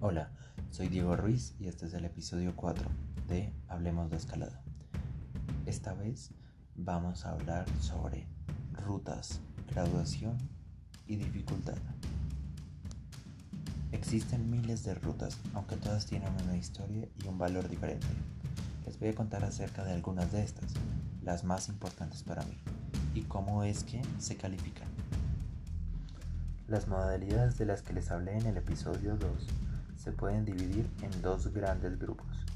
Hola, soy Diego Ruiz y este es el episodio 4 de Hablemos de Escalada. Esta vez vamos a hablar sobre rutas, graduación y dificultad. Existen miles de rutas, aunque todas tienen una historia y un valor diferente. Les voy a contar acerca de algunas de estas, las más importantes para mí, y cómo es que se califican. Las modalidades de las que les hablé en el episodio 2 se pueden dividir en dos grandes grupos,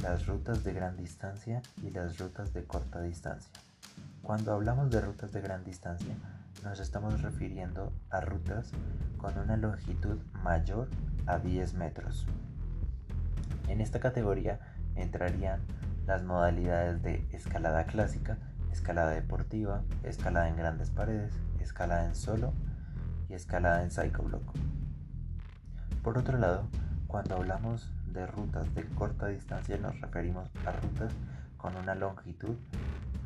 las rutas de gran distancia y las rutas de corta distancia. Cuando hablamos de rutas de gran distancia, nos estamos refiriendo a rutas con una longitud mayor a 10 metros. En esta categoría entrarían las modalidades de escalada clásica, escalada deportiva, escalada en grandes paredes, escalada en solo y escalada en Psychoblock. Por otro lado, cuando hablamos de rutas de corta distancia nos referimos a rutas con una longitud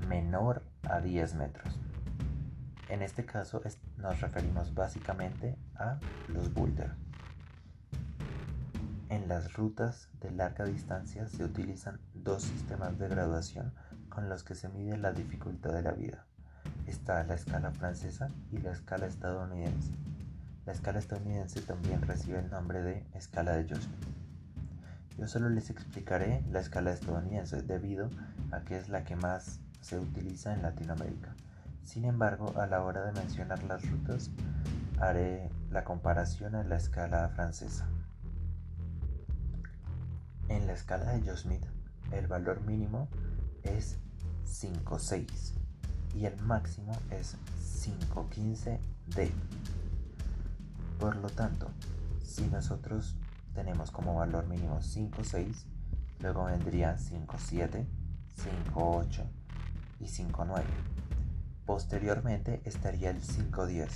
menor a 10 metros. En este caso nos referimos básicamente a los boulder. En las rutas de larga distancia se utilizan dos sistemas de graduación con los que se mide la dificultad de la vida está la escala francesa y la escala estadounidense. La escala estadounidense también recibe el nombre de escala de Joseph. Yo solo les explicaré la escala estadounidense debido a que es la que más se utiliza en Latinoamérica. Sin embargo, a la hora de mencionar las rutas, haré la comparación a la escala francesa. En la escala de Josmith, el valor mínimo es 5,6 y el máximo es 515D. Por lo tanto, si nosotros tenemos como valor mínimo 5,6, luego vendría 5,7, 5,8 y 5,9. Posteriormente estaría el 5,10.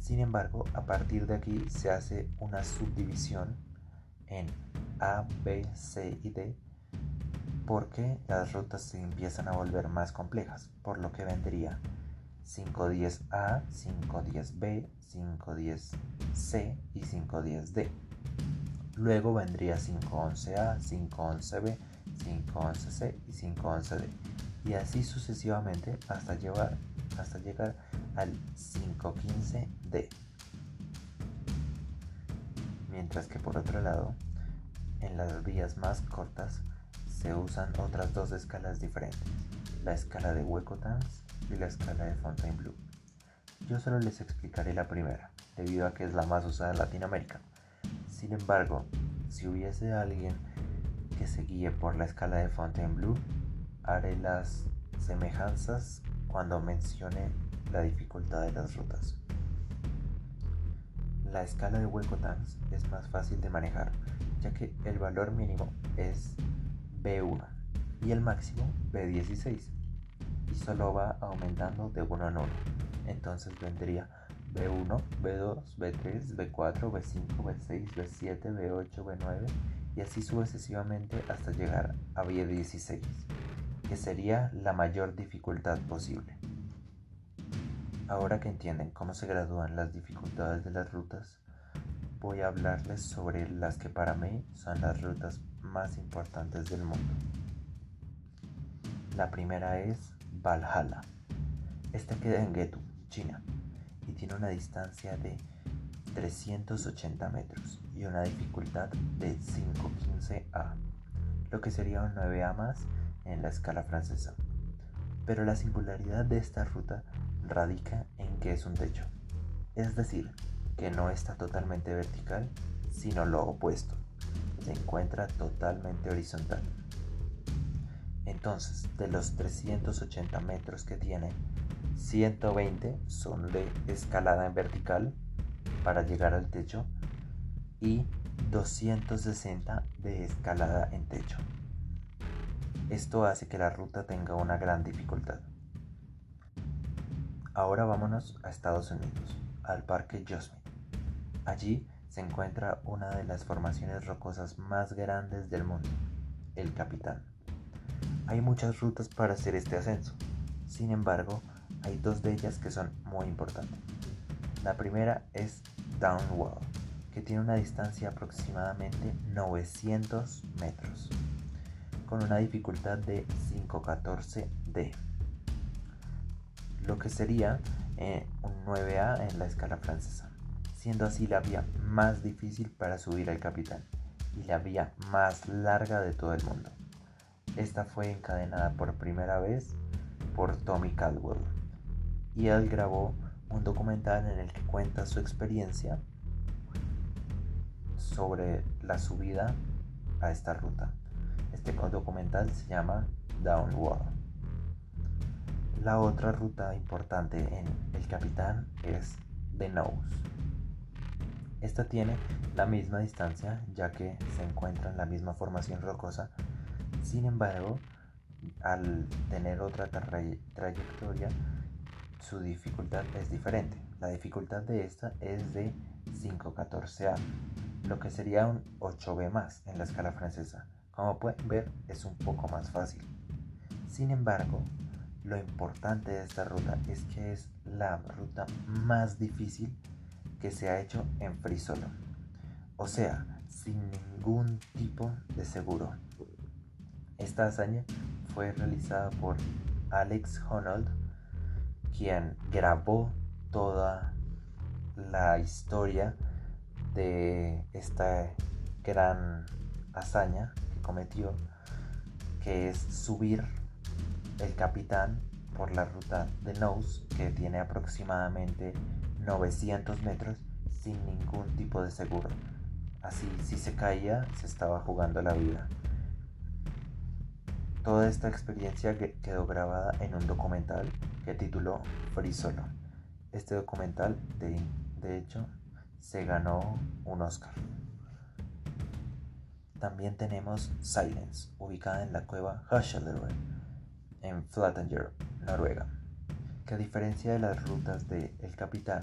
Sin embargo, a partir de aquí se hace una subdivisión en A, B, C y D porque las rutas se empiezan a volver más complejas, por lo que vendría 510A, 510B, 510C y 510D. Luego vendría 511A, 511B, 511C y 511D. Y así sucesivamente hasta, llevar, hasta llegar al 515D. Mientras que por otro lado, en las vías más cortas se usan otras dos escalas diferentes, la escala de Huecotans y la escala de Fontainebleau. Yo solo les explicaré la primera, debido a que es la más usada en Latinoamérica. Sin embargo, si hubiese alguien que se guíe por la escala de Fontainebleau, haré las semejanzas cuando mencione la dificultad de las rutas. La escala de Huecotans es más fácil de manejar, ya que el valor mínimo es B1 y el máximo B16 y solo va aumentando de 1 en 1 entonces vendría B1, B2, B3, B4, B5, B6, B7, B8, B9 y así sucesivamente hasta llegar a B16 que sería la mayor dificultad posible ahora que entienden cómo se gradúan las dificultades de las rutas voy a hablarles sobre las que para mí son las rutas más importantes del mundo. La primera es Valhalla. Esta queda en Getu, China, y tiene una distancia de 380 metros y una dificultad de 515A, lo que sería un 9A más en la escala francesa. Pero la singularidad de esta ruta radica en que es un techo, es decir, que no está totalmente vertical, sino lo opuesto se encuentra totalmente horizontal. Entonces, de los 380 metros que tiene, 120 son de escalada en vertical para llegar al techo y 260 de escalada en techo. Esto hace que la ruta tenga una gran dificultad. Ahora vámonos a Estados Unidos, al Parque Yosemite. Allí se encuentra una de las formaciones rocosas más grandes del mundo, el Capitán. Hay muchas rutas para hacer este ascenso, sin embargo, hay dos de ellas que son muy importantes. La primera es Downwall, que tiene una distancia aproximadamente 900 metros, con una dificultad de 514D, lo que sería eh, un 9A en la escala francesa, siendo así la vía más difícil para subir al capitán y la vía más larga de todo el mundo. Esta fue encadenada por primera vez por Tommy Caldwell y él grabó un documental en el que cuenta su experiencia sobre la subida a esta ruta. Este documental se llama Downward. La otra ruta importante en El Capitán es The Nose. Esta tiene la misma distancia ya que se encuentra en la misma formación rocosa. Sin embargo, al tener otra trayectoria, su dificultad es diferente. La dificultad de esta es de 514A, lo que sería un 8B más en la escala francesa. Como pueden ver, es un poco más fácil. Sin embargo, lo importante de esta ruta es que es la ruta más difícil que se ha hecho en free. O sea, sin ningún tipo de seguro. Esta hazaña fue realizada por Alex Honnold quien grabó toda la historia de esta gran hazaña que cometió, que es subir el capitán por la ruta de Nose, que tiene aproximadamente 900 metros sin ningún tipo de seguro. Así, si se caía, se estaba jugando la vida. Toda esta experiencia quedó grabada en un documental que tituló Free Solo. Este documental, de, hecho, se ganó un Oscar. También tenemos Silence, ubicada en la cueva Hasselrøy, en Flatanger, Noruega, que a diferencia de las rutas de El Capitán,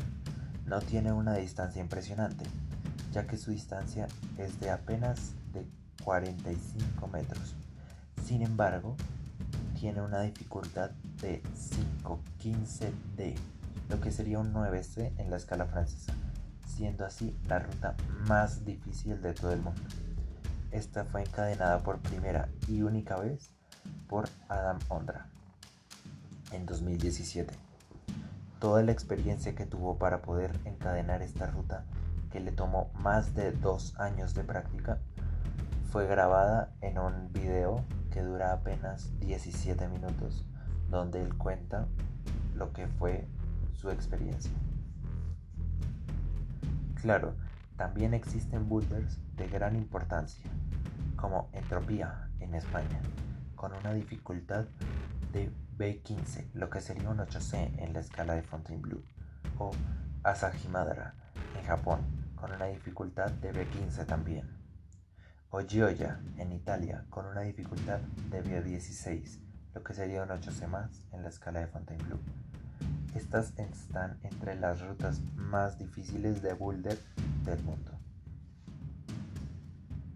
no tiene una distancia impresionante, ya que su distancia es de apenas de 45 metros. Sin embargo, tiene una dificultad de 515D, lo que sería un 9C en la escala francesa, siendo así la ruta más difícil de todo el mundo. Esta fue encadenada por primera y única vez por Adam Ondra en 2017. Toda la experiencia que tuvo para poder encadenar esta ruta, que le tomó más de dos años de práctica, fue grabada en un video que dura apenas 17 minutos, donde él cuenta lo que fue su experiencia. Claro, también existen boulders de gran importancia, como Entropía en España, con una dificultad de B15, lo que sería un 8C en la escala de Fontainebleau, o Asahimadara en Japón, con una dificultad de B15 también o Gioia en Italia con una dificultad de B16, lo que sería un 8C más en la escala de Fontainebleau. Estas están entre las rutas más difíciles de boulder del mundo.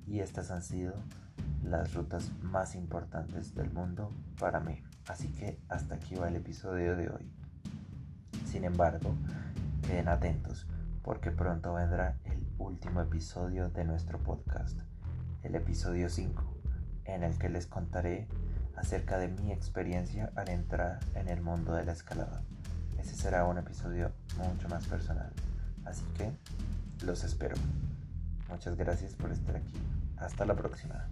Y estas han sido las rutas más importantes del mundo para mí. Así que hasta aquí va el episodio de hoy. Sin embargo, queden atentos porque pronto vendrá el último episodio de nuestro podcast el episodio 5, en el que les contaré acerca de mi experiencia al entrar en el mundo de la escalada. Ese será un episodio mucho más personal, así que los espero. Muchas gracias por estar aquí. Hasta la próxima.